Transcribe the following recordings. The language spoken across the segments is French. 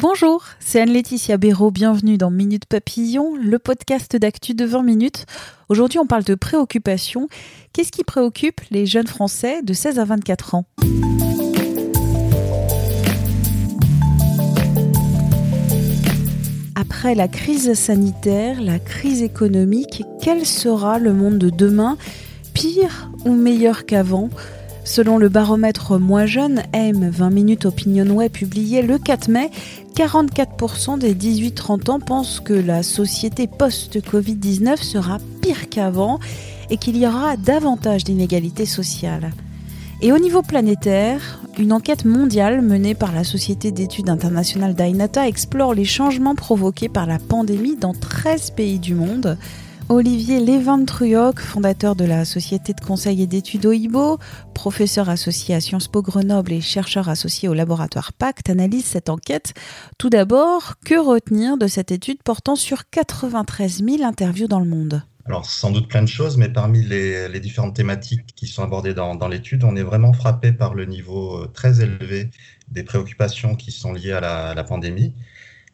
Bonjour, c'est Anne-Laetitia Béraud. Bienvenue dans Minute Papillon, le podcast d'actu de 20 minutes. Aujourd'hui, on parle de préoccupation. Qu'est-ce qui préoccupe les jeunes Français de 16 à 24 ans? Après la crise sanitaire, la crise économique, quel sera le monde de demain? Pire ou meilleur qu'avant? Selon le baromètre Moi Jeune, M 20 minutes Opinionway publié le 4 mai, 44% des 18-30 ans pensent que la société post-Covid-19 sera pire qu'avant et qu'il y aura davantage d'inégalités sociales. Et au niveau planétaire, une enquête mondiale menée par la Société d'études internationales d'Ainata explore les changements provoqués par la pandémie dans 13 pays du monde. Olivier Lévin-Truoc, fondateur de la Société de conseil et d'études OIBO, professeur associé à Sciences Po Grenoble et chercheur associé au laboratoire Pacte, analyse cette enquête. Tout d'abord, que retenir de cette étude portant sur 93 000 interviews dans le monde? Alors, sans doute plein de choses, mais parmi les, différentes thématiques qui sont abordées dans, l'étude, on est vraiment frappé par le niveau euh, très élevé des préoccupations qui sont liées à la pandémie.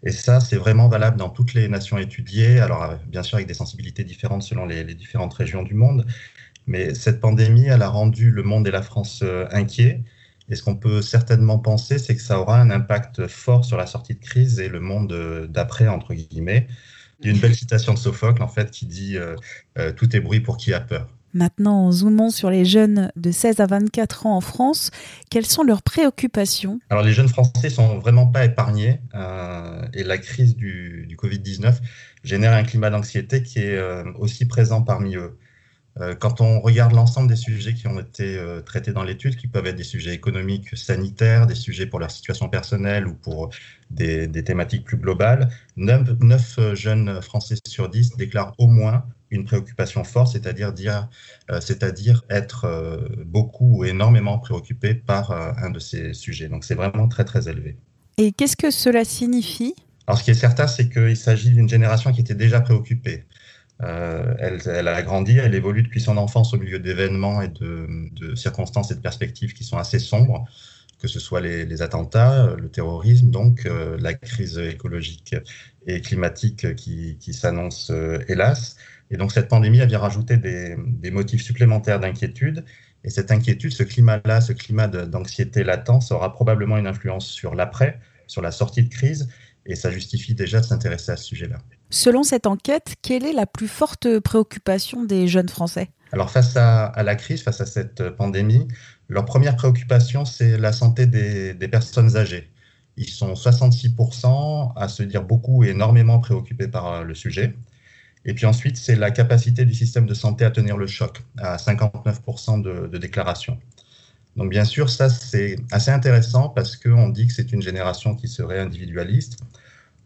Et ça, c'est vraiment valable dans toutes les nations étudiées, alors euh, bien sûr avec des sensibilités différentes selon les, différentes régions du monde. Mais cette pandémie, elle a rendu le monde et la France euh, inquiets. Et ce qu'on peut certainement penser, c'est que ça aura un impact fort sur la sortie de crise et le monde d'après, entre guillemets. Il une belle citation de Sophocle, en fait, qui dit euh, euh, Tout est bruit pour qui a peur. Maintenant, zoomons sur les jeunes de 16 à 24 ans en France. Quelles sont leurs préoccupations? Alors, les jeunes Français sont vraiment pas épargnés euh, et la crise du, du Covid-19 génère un climat d'anxiété qui est euh, aussi présent parmi eux. Euh, quand on regarde l'ensemble des sujets qui ont été euh, traités dans l'étude, qui peuvent être des sujets économiques, sanitaires, des sujets pour leur situation personnelle ou pour des, des thématiques plus globales, 9, 9, euh, jeunes Français sur 10 déclarent au moins une préoccupation forte, c'est-à-dire dire, c'est-à-dire être beaucoup ou énormément préoccupé par un de ces sujets. Donc c'est vraiment très très élevé. Et qu'est-ce que cela signifie? Alors ce qui est certain, c'est qu'il s'agit d'une génération qui était déjà préoccupée. Euh, elle, elle, a grandi, elle évolue depuis son enfance au milieu d'événements et de, circonstances et de perspectives qui sont assez sombres, que ce soit les, attentats, le terrorisme, donc euh, la crise écologique et climatique qui, s'annonce euh, hélas. Et donc cette pandémie a bien rajouté des, des motifs supplémentaires d'inquiétude. Et cette inquiétude, ce climat-là, ce climat d'anxiété latent, ça aura probablement une influence sur l'après, sur la sortie de crise, et ça justifie déjà de s'intéresser à ce sujet-là. Selon cette enquête, quelle est la plus forte préoccupation des jeunes Français? Alors face à, la crise, face à cette pandémie, leur première préoccupation, c'est la santé des, personnes âgées. Ils sont 66% à se dire beaucoup et énormément préoccupés par le sujet. Et puis ensuite, c'est la capacité du système de santé à tenir le choc, à 59% de, de déclarations. Donc bien sûr, ça c'est assez intéressant parce qu'on dit que c'est une génération qui serait individualiste.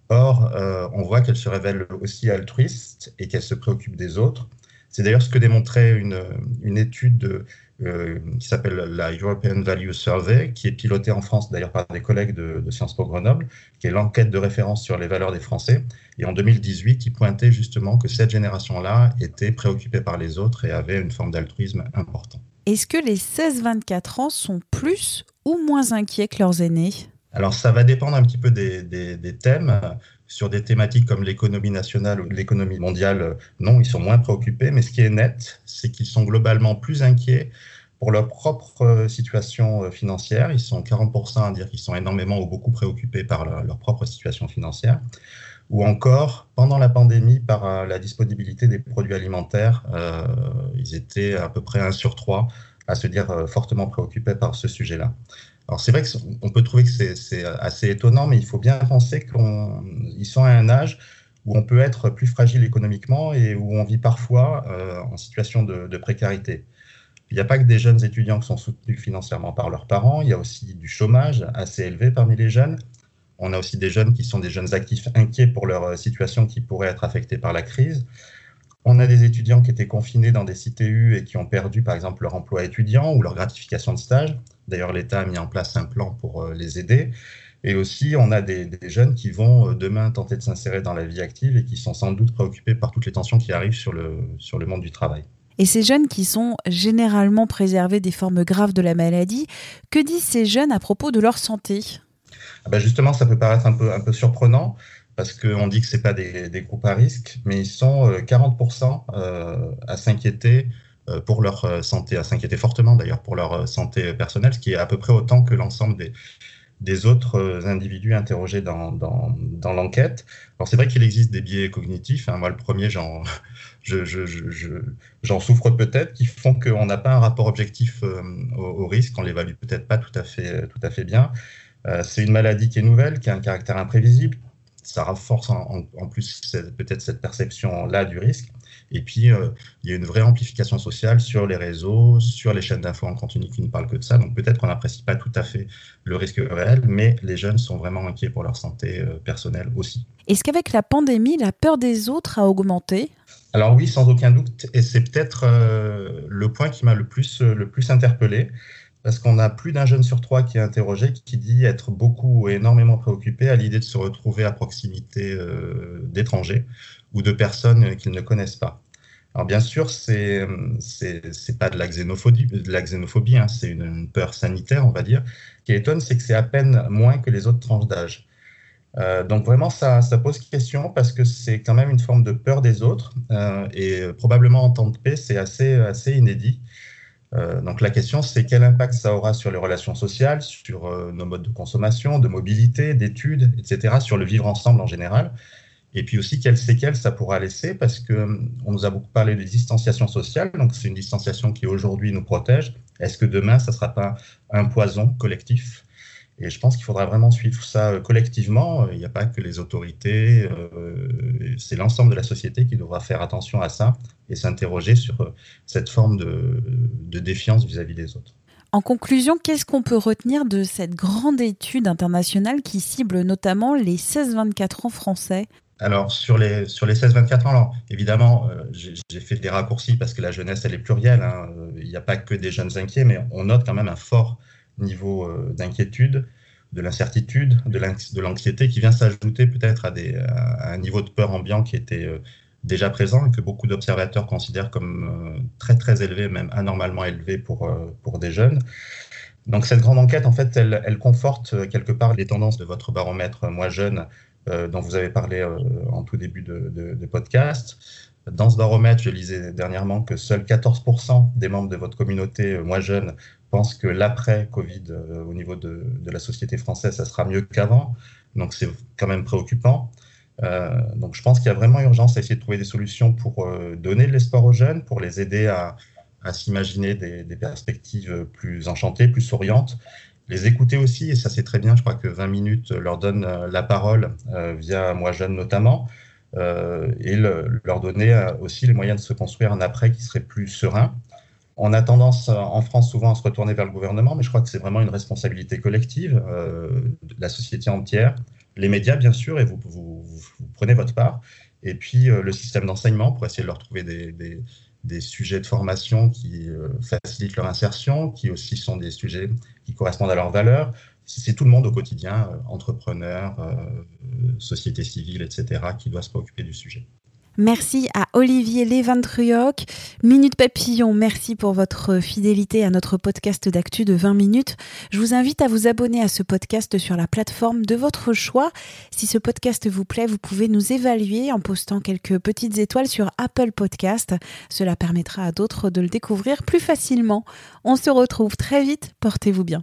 Or, euh, on voit qu'elle se révèle aussi altruiste et qu'elle se préoccupe des autres. C'est d'ailleurs ce que démontrait une, une étude de, euh, qui s'appelle la European Value Survey, qui est pilotée en France d'ailleurs par des collègues de, de, Sciences Po Grenoble, qui est l'enquête de référence sur les valeurs des Français. Et en 2018, qui pointait justement que cette génération-là était préoccupée par les autres et avait une forme d'altruisme important. Est-ce que les 16-24 ans sont plus ou moins inquiets que leurs aînés? Alors, ça va dépendre un petit peu des, thèmes. Sur des thématiques comme l'économie nationale ou l'économie mondiale, non, ils sont moins préoccupés. Mais ce qui est net, c'est qu'ils sont globalement plus inquiets pour leur propre situation financière. Ils sont 40% à dire qu'ils sont énormément ou beaucoup préoccupés par leur, propre situation financière. Ou encore, pendant la pandémie, par la disponibilité des produits alimentaires, euh, ils étaient à peu près 1 sur 3 à se dire fortement préoccupés par ce sujet-là. Alors c'est vrai qu'on peut trouver que c'est assez étonnant, mais il faut bien penser qu'ils sont à un âge où on peut être plus fragile économiquement et où on vit parfois euh, en situation de, de, précarité. Il n'y a pas que des jeunes étudiants qui sont soutenus financièrement par leurs parents, il y a aussi du chômage assez élevé parmi les jeunes. On a aussi des jeunes qui sont des jeunes actifs inquiets pour leur euh, situation qui pourrait être affectée par la crise. On a des étudiants qui étaient confinés dans des CTU et qui ont perdu par exemple leur emploi étudiant ou leur gratification de stage. D'ailleurs, l'État a mis en place un plan pour euh, les aider. Et aussi, on a des, jeunes qui vont euh, demain tenter de s'insérer dans la vie active et qui sont sans doute préoccupés par toutes les tensions qui arrivent sur le, sur le monde du travail. Et ces jeunes qui sont généralement préservés des formes graves de la maladie, que disent ces jeunes à propos de leur santé? Ah ben Justement, ça peut paraître un peu, un peu surprenant parce qu'on dit que ce pas des, des, groupes à risque, mais ils sont 40% euh, euh, à s'inquiéter pour leur santé, à s'inquiéter fortement d'ailleurs pour leur santé personnelle, ce qui est à peu près autant que l'ensemble des, des autres euh, individus interrogés dans, dans, l'enquête. Alors c'est vrai qu'il existe des biais cognitifs, hein. moi le premier j'en, je, souffre peut-être, qui font qu'on n'a pas un rapport objectif euh, au, risque, on l'évalue peut-être pas tout à fait, tout à fait bien. Euh, c'est une maladie qui est nouvelle, qui a un caractère imprévisible, ça renforce en, en plus peut-être cette perception-là du risque. Et puis, euh, il y a une vraie amplification sociale sur les réseaux, sur les chaînes d'infos en continu qui ne parlent que de ça. Donc peut-être qu'on n'apprécie pas tout à fait le risque réel, mais les jeunes sont vraiment inquiets pour leur santé euh, personnelle aussi. Est-ce qu'avec la pandémie, la peur des autres a augmenté? Alors oui, sans aucun doute. Et c'est peut-être euh, le point qui m'a le plus, le plus interpellé parce qu'on a plus d'un jeune sur trois qui est interrogé qui dit être beaucoup ou énormément préoccupé à l'idée de se retrouver à proximité d'étrangers ou de personnes qu'ils ne connaissent pas. Alors bien sûr, c'est c'est pas de la xénophobie, de la xénophobie, hein, c'est une, peur sanitaire, on va dire. Ce qui étonne, c'est que c'est à peine moins que les autres tranches d'âge. Euh, donc vraiment, ça, ça, pose question parce que c'est quand même une forme de peur des autres euh, et probablement en temps de paix, c'est assez, assez inédit. Euh, donc la question, c'est quel impact ça aura sur les relations sociales, sur nos modes de consommation, de mobilité, d'études, etc., sur le vivre ensemble en général? Et puis aussi, quelles séquelles ça pourra laisser, parce qu'on hum, nous a beaucoup parlé de distanciation sociale, donc c'est une distanciation qui aujourd'hui nous protège. Est-ce que demain, ça ne sera pas un poison collectif? Et je pense qu'il faudra vraiment suivre ça euh, collectivement. Il n'y a pas que les autorités, euh, c'est l'ensemble de la société qui devra faire attention à ça et s'interroger sur euh, cette forme de, de défiance vis-à-vis -vis des autres. En conclusion, qu'est-ce qu'on peut retenir de cette grande étude internationale qui cible notamment les 16-24 ans français? Alors, sur les, sur les 16-24 ans, alors, évidemment, euh, j'ai fait des raccourcis parce que la jeunesse, elle est plurielle. Hein. Il n'y a pas que des jeunes inquiets, mais on note quand même un fort niveau euh, d'inquiétude, de l'incertitude, de l'anxiété qui vient s'ajouter peut-être à, à, un niveau de peur ambiant qui était euh, déjà présent et que beaucoup d'observateurs considèrent comme très, très élevé, même anormalement élevé pour, pour des jeunes. Donc, cette grande enquête, en fait, elle, conforte quelque part les tendances de votre baromètre Moi Jeune euh, dont vous avez parlé euh, en tout début de, podcast. Dans ce baromètre, je lisais dernièrement que seuls 14% des membres de votre communauté, euh, moi jeune, pensent que l'après-Covid au niveau de, la société française, ça sera mieux qu'avant. Donc c'est quand même préoccupant. donc je pense qu'il y a vraiment urgence à essayer de trouver des solutions pour donner de l'espoir aux jeunes, pour les aider à, s'imaginer des, perspectives plus enchantées, plus souriantes, les écouter aussi, et ça c'est très bien, je crois que 20 minutes leur donne euh, la parole euh, via Moi Jeune notamment, euh, et leur donner aussi les moyens de se construire un après qui serait plus serein. On a tendance en France souvent à se retourner vers le gouvernement, mais je crois que c'est vraiment une responsabilité collective de la société entière, les médias bien sûr, et vous, prenez votre part, et puis le système d'enseignement pour essayer de leur trouver des, sujets de formation qui euh, facilitent leur insertion, qui aussi sont des sujets qui correspondent à leurs valeurs. C'est tout le monde au quotidien, euh, entrepreneurs, euh, société civile, etc., qui doit se préoccuper du sujet. Merci à Olivier Léventruyoc. Minute Papillon, merci pour votre fidélité à notre podcast d'actu de 20 minutes. Je vous invite à vous abonner à ce podcast sur la plateforme de votre choix. Si ce podcast vous plaît, vous pouvez nous évaluer en postant quelques petites étoiles sur Apple Podcast. Cela permettra à d'autres de le découvrir plus facilement. On se retrouve très vite. Portez-vous bien.